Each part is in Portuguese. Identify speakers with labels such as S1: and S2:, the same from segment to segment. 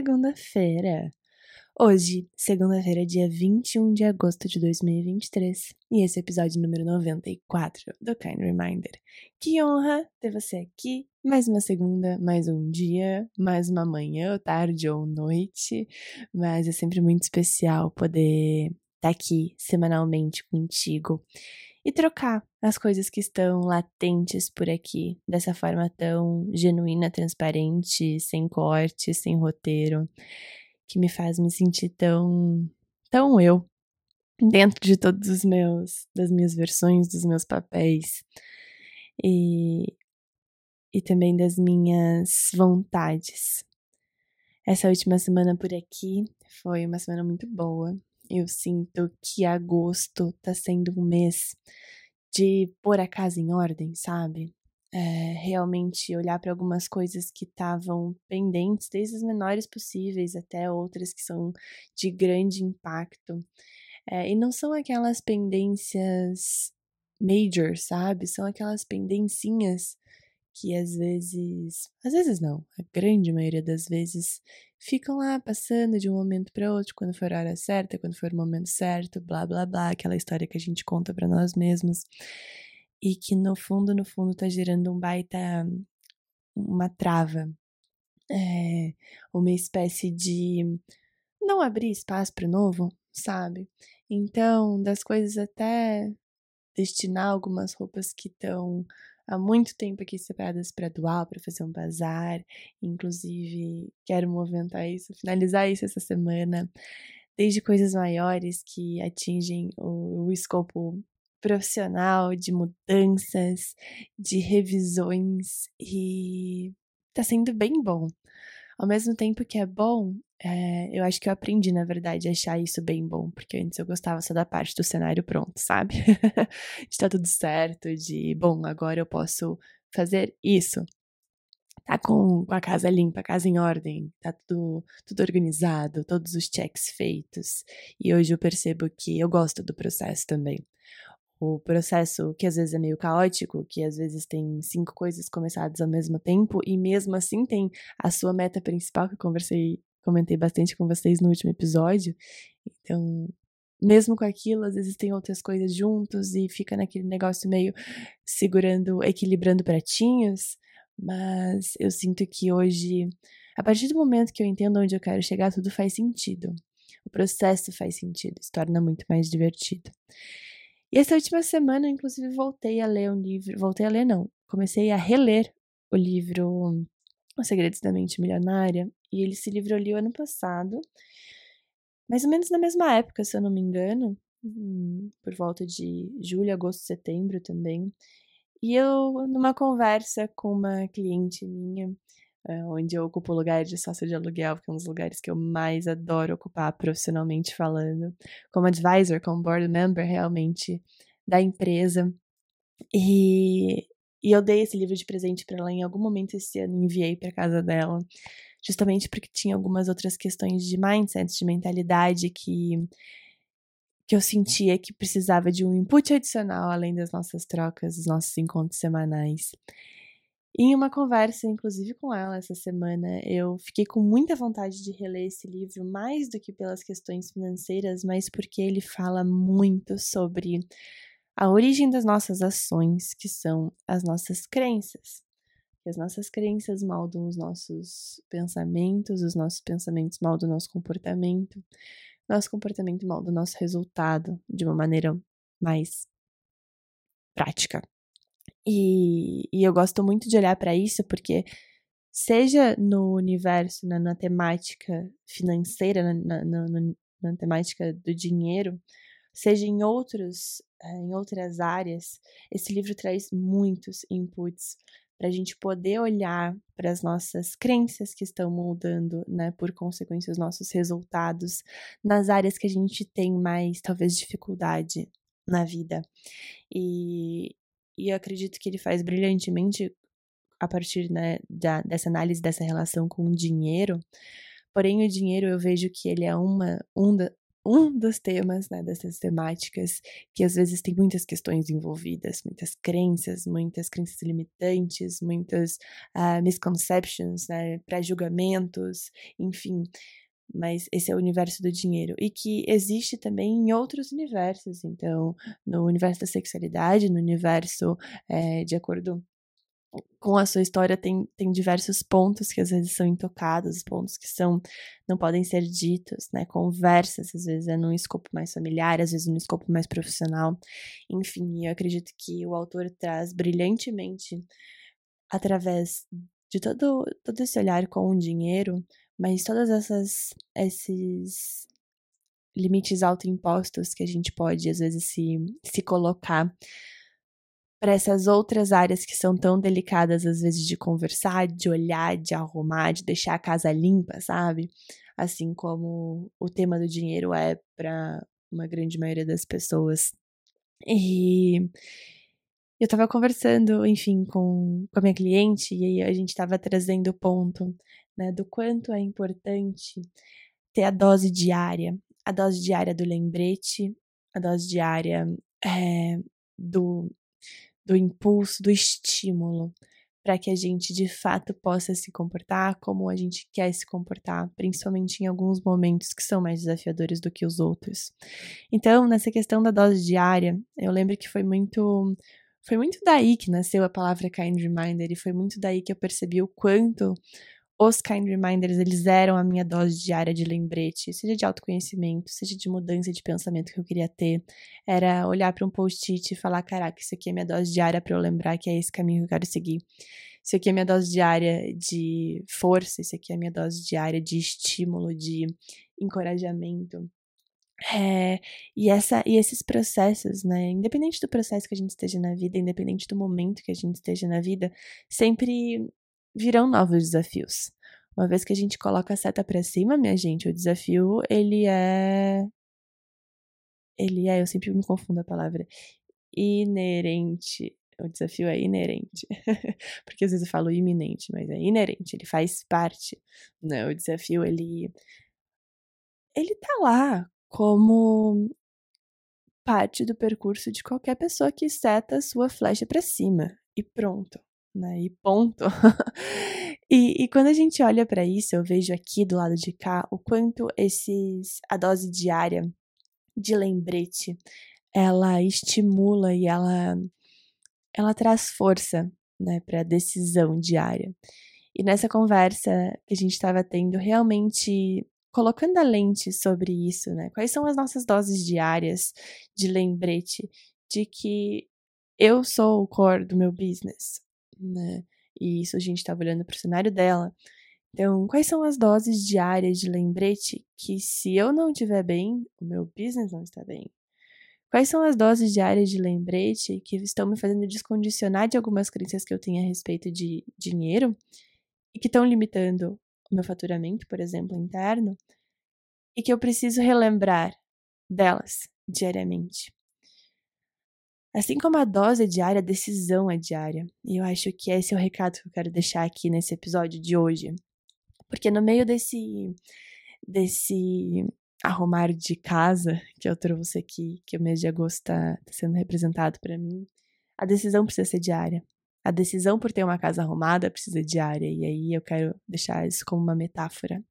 S1: segunda-feira. Hoje, segunda-feira, dia 21 de agosto de 2023, e esse é o episódio número 94 do Kind Reminder. Que honra ter você aqui, mais uma segunda, mais um dia, mais uma manhã, ou tarde ou noite, mas é sempre muito especial poder estar tá aqui semanalmente contigo e trocar as coisas que estão latentes por aqui, dessa forma tão genuína, transparente, sem corte, sem roteiro, que me faz me sentir tão, tão eu, dentro de todos os meus, das minhas versões, dos meus papéis e, e também das minhas vontades. Essa última semana por aqui foi uma semana muito boa eu sinto que agosto tá sendo um mês de pôr a casa em ordem, sabe? É, realmente olhar para algumas coisas que estavam pendentes, desde as menores possíveis até outras que são de grande impacto. É, e não são aquelas pendências major, sabe? São aquelas pendencinhas que às vezes, às vezes não, a grande maioria das vezes ficam lá passando de um momento para outro, quando for a hora certa, quando for o momento certo, blá blá blá, aquela história que a gente conta para nós mesmos e que no fundo, no fundo tá gerando um baita uma trava, é, uma espécie de não abrir espaço para o novo, sabe? Então, das coisas até destinar algumas roupas que estão há muito tempo aqui separadas para doar, para fazer um bazar. Inclusive, quero movimentar isso, finalizar isso essa semana. Desde coisas maiores que atingem o, o escopo profissional, de mudanças, de revisões, e tá sendo bem bom. Ao mesmo tempo que é bom, é, eu acho que eu aprendi, na verdade, a achar isso bem bom, porque antes eu gostava só da parte do cenário pronto, sabe? de tá tudo certo, de, bom, agora eu posso fazer isso. Tá com a casa limpa, a casa em ordem, tá tudo, tudo organizado, todos os checks feitos. E hoje eu percebo que eu gosto do processo também o processo que às vezes é meio caótico, que às vezes tem cinco coisas começadas ao mesmo tempo e mesmo assim tem a sua meta principal que eu conversei, comentei bastante com vocês no último episódio. Então, mesmo com aquilo, às vezes tem outras coisas juntos e fica naquele negócio meio segurando, equilibrando pratinhos, mas eu sinto que hoje, a partir do momento que eu entendo onde eu quero chegar, tudo faz sentido. O processo faz sentido, se torna muito mais divertido. E essa última semana, inclusive, voltei a ler um livro. Voltei a ler, não. Comecei a reler o livro Os Segredos da Mente Milionária. E esse livro eu li o ano passado, mais ou menos na mesma época, se eu não me engano, hum, por volta de julho, agosto, setembro também. E eu, numa conversa com uma cliente minha, onde eu ocupo lugar de sócio de aluguel, que é um dos lugares que eu mais adoro ocupar profissionalmente falando, como advisor, como board member realmente da empresa. E, e eu dei esse livro de presente para ela em algum momento esse ano, enviei para casa dela, justamente porque tinha algumas outras questões de mindset, de mentalidade que que eu sentia que precisava de um input adicional além das nossas trocas, dos nossos encontros semanais. Em uma conversa, inclusive com ela essa semana, eu fiquei com muita vontade de reler esse livro, mais do que pelas questões financeiras, mas porque ele fala muito sobre a origem das nossas ações, que são as nossas crenças. as nossas crenças moldam os nossos pensamentos, os nossos pensamentos moldam o nosso comportamento, nosso comportamento molda o nosso resultado de uma maneira mais prática. E, e eu gosto muito de olhar para isso porque, seja no universo, na, na temática financeira, na, na, na, temática do dinheiro, seja em outros eh, em outras áreas, esse livro traz muitos inputs para a gente poder olhar para as nossas crenças que estão moldando, né, por consequência, os nossos resultados nas áreas que a gente tem mais, talvez, dificuldade na vida. E, e acredito que ele faz brilhantemente a partir né, da, dessa análise dessa relação com o dinheiro. Porém, o dinheiro eu vejo que ele é uma, um da, um dos temas, né, dessas temáticas, que às vezes tem muitas questões envolvidas, muitas crenças, muitas crenças limitantes, muitas uh, misconceptions, né, pré-julgamentos, enfim. Mas esse é o universo do dinheiro. E que existe também em outros universos. Então, no universo da sexualidade, no universo é, de acordo com a sua história tem, tem diversos pontos que às vezes são intocados, pontos que são não podem ser ditos, né? Conversas, às vezes é num escopo mais familiar, às vezes num escopo mais profissional. Enfim, eu acredito que o autor traz brilhantemente através de todo, todo esse olhar com o dinheiro, mas todas essas esses limites autoimpostos que a gente pode às vezes se, se colocar para essas outras áreas que são tão delicadas, às vezes, de conversar, de olhar, de arrumar, de deixar a casa limpa, sabe? Assim como o tema do dinheiro é para uma grande maioria das pessoas. E eu estava conversando, enfim, com, com a minha cliente, e aí a gente estava trazendo o ponto né, do quanto é importante ter a dose diária, a dose diária do lembrete, a dose diária é, do do impulso, do estímulo, para que a gente de fato possa se comportar como a gente quer se comportar, principalmente em alguns momentos que são mais desafiadores do que os outros. Então, nessa questão da dose diária, eu lembro que foi muito foi muito daí que nasceu a palavra kind reminder e foi muito daí que eu percebi o quanto os Kind Reminders, eles eram a minha dose diária de lembrete, seja de autoconhecimento, seja de mudança de pensamento que eu queria ter. Era olhar para um post-it e falar: caraca, isso aqui é minha dose diária para eu lembrar que é esse caminho que eu quero seguir. Isso aqui é minha dose diária de força, isso aqui é minha dose diária de estímulo, de encorajamento. É, e, essa, e esses processos, né? Independente do processo que a gente esteja na vida, independente do momento que a gente esteja na vida, sempre virão novos desafios. Uma vez que a gente coloca a seta para cima, minha gente, o desafio, ele é. Ele é, eu sempre me confundo a palavra. Inerente. O desafio é inerente. Porque às vezes eu falo iminente, mas é inerente, ele faz parte. Né? O desafio, ele. Ele tá lá como parte do percurso de qualquer pessoa que seta a sua flecha para cima. E pronto né? E ponto. e, e quando a gente olha para isso, eu vejo aqui do lado de cá o quanto esses a dose diária de lembrete ela estimula e ela ela traz força, né, para decisão diária. E nessa conversa que a gente estava tendo, realmente colocando a lente sobre isso, né? Quais são as nossas doses diárias de lembrete de que eu sou o core do meu business, né? E isso a gente estava olhando para o cenário dela. Então, quais são as doses diárias de lembrete que, se eu não estiver bem, o meu business não está bem? Quais são as doses diárias de lembrete que estão me fazendo descondicionar de algumas crenças que eu tenho a respeito de dinheiro e que estão limitando o meu faturamento, por exemplo, interno, e que eu preciso relembrar delas diariamente? Assim como a dose é diária, a decisão é diária. E eu acho que esse é o recado que eu quero deixar aqui nesse episódio de hoje. Porque no meio desse desse arrumar de casa que eu trouxe aqui, que o mês de agosto está tá sendo representado para mim, a decisão precisa ser diária. A decisão por ter uma casa arrumada precisa diária. E aí eu quero deixar isso como uma metáfora.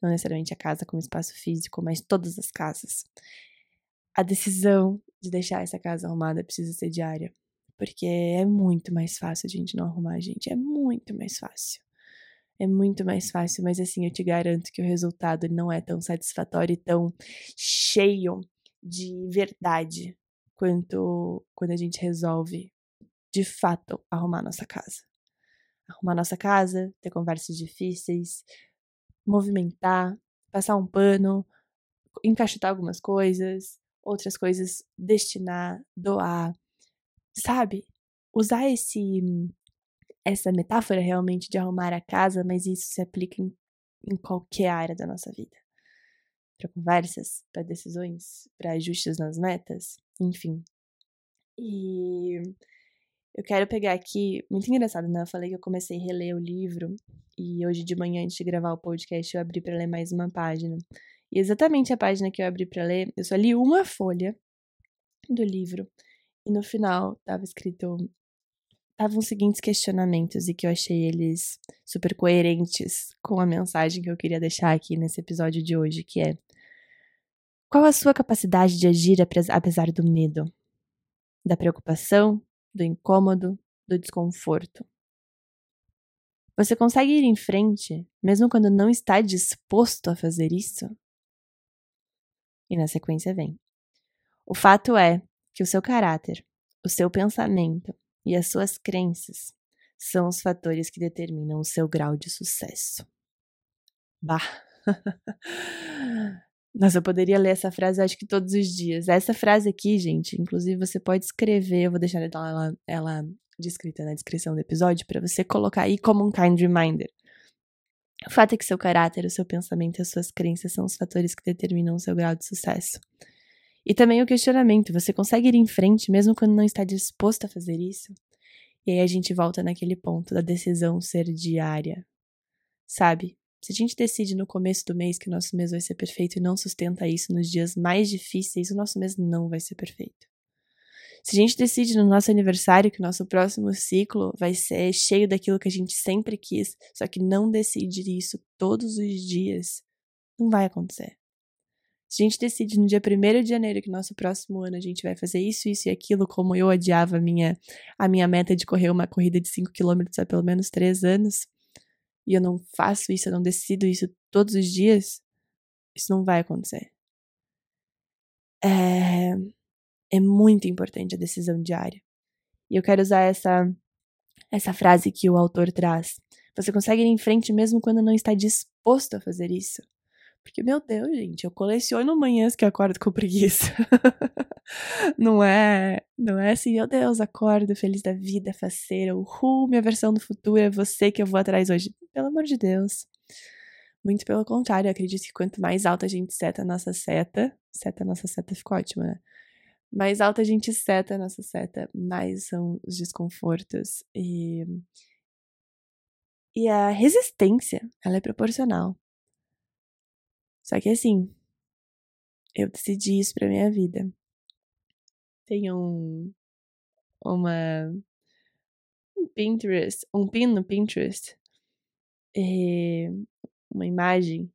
S1: Não necessariamente a casa como espaço físico, mas todas as casas. A decisão de deixar essa casa arrumada precisa ser diária. Porque é muito mais fácil a gente não arrumar, gente. É muito mais fácil. É muito mais fácil, mas assim, eu te garanto que o resultado não é tão satisfatório e tão cheio de verdade quanto quando a gente resolve de fato arrumar nossa casa. Arrumar nossa casa, ter conversas difíceis, movimentar, passar um pano, encaixotar algumas coisas, outras coisas destinar, doar, sabe? Usar esse essa metáfora realmente de arrumar a casa, mas isso se aplica em, em qualquer área da nossa vida. Para conversas, para decisões, para ajustes nas metas, enfim. E eu quero pegar aqui, muito engraçado, né? Eu falei que eu comecei a reler o livro e hoje de manhã, antes de gravar o podcast, eu abri para ler mais uma página. E exatamente a página que eu abri para ler, eu só li uma folha do livro e no final tava escrito estavam os seguintes questionamentos e que eu achei eles super coerentes com a mensagem que eu queria deixar aqui nesse episódio de hoje, que é qual a sua capacidade de agir apesar do medo, da preocupação, do incômodo, do desconforto? Você consegue ir em frente mesmo quando não está disposto a fazer isso? E na sequência vem. O fato é que o seu caráter, o seu pensamento e as suas crenças são os fatores que determinam o seu grau de sucesso. Bah! Nossa, eu poderia ler essa frase acho que todos os dias. Essa frase aqui, gente, inclusive você pode escrever, eu vou deixar ela, ela descrita na descrição do episódio para você colocar aí como um kind reminder. O fato é que seu caráter, o seu pensamento e as suas crenças são os fatores que determinam o seu grau de sucesso. E também o questionamento: você consegue ir em frente mesmo quando não está disposto a fazer isso? E aí a gente volta naquele ponto da decisão ser diária. Sabe? Se a gente decide no começo do mês que o nosso mês vai ser perfeito e não sustenta isso nos dias mais difíceis, o nosso mês não vai ser perfeito. Se a gente decide no nosso aniversário que o nosso próximo ciclo vai ser cheio daquilo que a gente sempre quis, só que não decide isso todos os dias, não vai acontecer. Se a gente decide no dia 1 de janeiro que no nosso próximo ano a gente vai fazer isso, isso e aquilo, como eu adiava a minha, a minha meta de correr uma corrida de 5 km há pelo menos 3 anos, e eu não faço isso, eu não decido isso todos os dias, isso não vai acontecer. É, é muito importante a decisão diária. E eu quero usar essa, essa frase que o autor traz. Você consegue ir em frente mesmo quando não está disposto a fazer isso. Porque, meu Deus, gente, eu coleciono manhãs que acordo com preguiça. não é, não é assim, meu Deus, acordo feliz da vida, faceira, uhul, minha versão do futuro é você que eu vou atrás hoje. Pelo amor de Deus. Muito pelo contrário, eu acredito que quanto mais alta a gente seta a nossa seta, seta a nossa seta ficou ótima, né? Mais alta a gente seta a nossa seta, mais são os desconfortos e e a resistência, ela é proporcional. Só que assim, eu decidi isso pra minha vida. Tem um. Uma. Um Pinterest. Um pin no Pinterest. É, uma imagem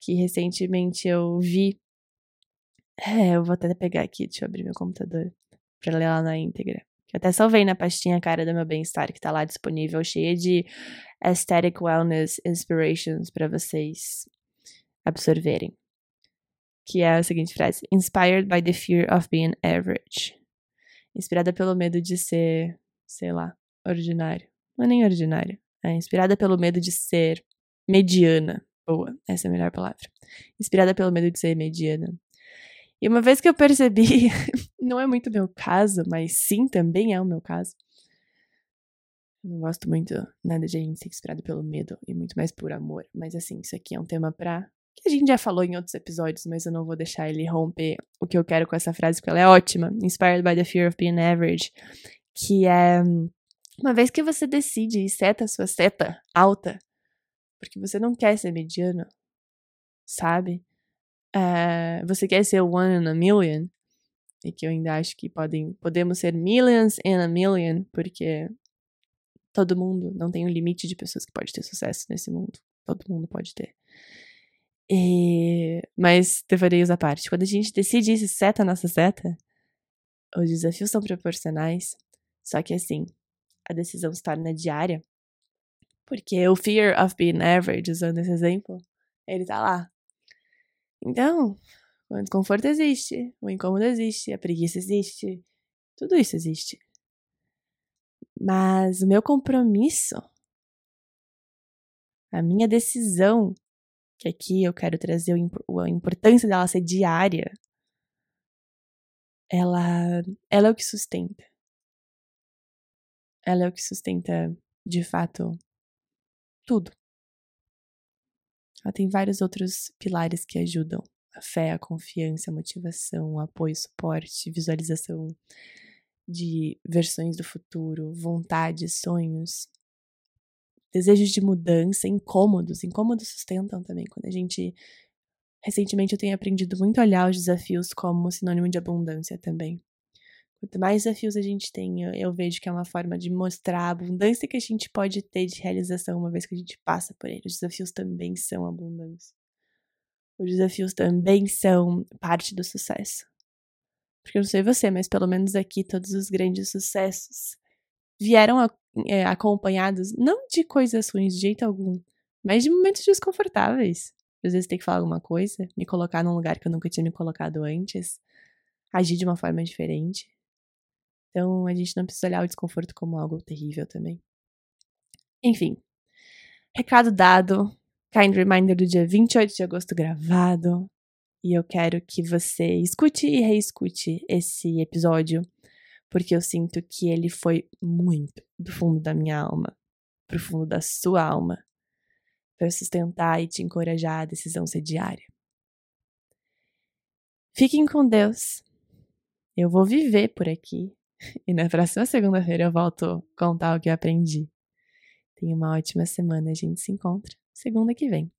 S1: que recentemente eu vi. É, eu vou até pegar aqui, deixa eu abrir meu computador pra ler lá na íntegra. Que até salvei na pastinha cara do meu bem-estar, que tá lá disponível, cheia de aesthetic wellness inspirations para vocês absorverem. Que é a seguinte frase: Inspired by the fear of being average. Inspirada pelo medo de ser, sei lá, ordinário. Não é nem ordinário. É inspirada pelo medo de ser mediana. Boa, essa é a melhor palavra. Inspirada pelo medo de ser mediana. E uma vez que eu percebi, não é muito meu caso, mas sim também é o meu caso. Não gosto muito nada de a gente ser inspirado pelo medo e muito mais por amor. Mas assim, isso aqui é um tema pra que a gente já falou em outros episódios, mas eu não vou deixar ele romper o que eu quero com essa frase, porque ela é ótima. Inspired by the fear of being average. Que é. Uma vez que você decide e seta a sua seta alta, porque você não quer ser mediano, sabe? Uh, você quer ser one in a million, e que eu ainda acho que podem, podemos ser millions in a million, porque todo mundo não tem um limite de pessoas que pode ter sucesso nesse mundo. Todo mundo pode ter. E... Mas devaneios à parte. Quando a gente decide isso, seta a nossa seta, os desafios são proporcionais. Só que assim, a decisão se torna diária. Porque o fear of being average, usando esse exemplo, ele tá lá. Então, o desconforto existe, o incômodo existe, a preguiça existe, tudo isso existe. Mas o meu compromisso, a minha decisão que aqui eu quero trazer a importância dela ser diária, ela, ela é o que sustenta. Ela é o que sustenta, de fato, tudo. Ela tem vários outros pilares que ajudam. A fé, a confiança, a motivação, o apoio, suporte, visualização de versões do futuro, vontades, sonhos, desejos de mudança, incômodos. Incômodos sustentam também. Quando a gente Recentemente eu tenho aprendido muito a olhar os desafios como sinônimo de abundância também. Quanto mais desafios a gente tem, eu vejo que é uma forma de mostrar a abundância que a gente pode ter de realização uma vez que a gente passa por eles. Os desafios também são abundância. Os desafios também são parte do sucesso. Porque eu não sei você, mas pelo menos aqui todos os grandes sucessos vieram a, é, acompanhados não de coisas ruins de jeito algum, mas de momentos desconfortáveis. Às vezes tem que falar alguma coisa, me colocar num lugar que eu nunca tinha me colocado antes, agir de uma forma diferente. Então a gente não precisa olhar o desconforto como algo terrível também. Enfim, recado dado, kind reminder do dia 28 de agosto gravado. E eu quero que você escute e reescute esse episódio, porque eu sinto que ele foi muito do fundo da minha alma, pro fundo da sua alma, para sustentar e te encorajar a decisão ser diária. Fiquem com Deus. Eu vou viver por aqui E na próxima segunda-feira eu volto contar o que eu aprendi. Tenha uma ótima semana. A gente se encontra segunda que vem.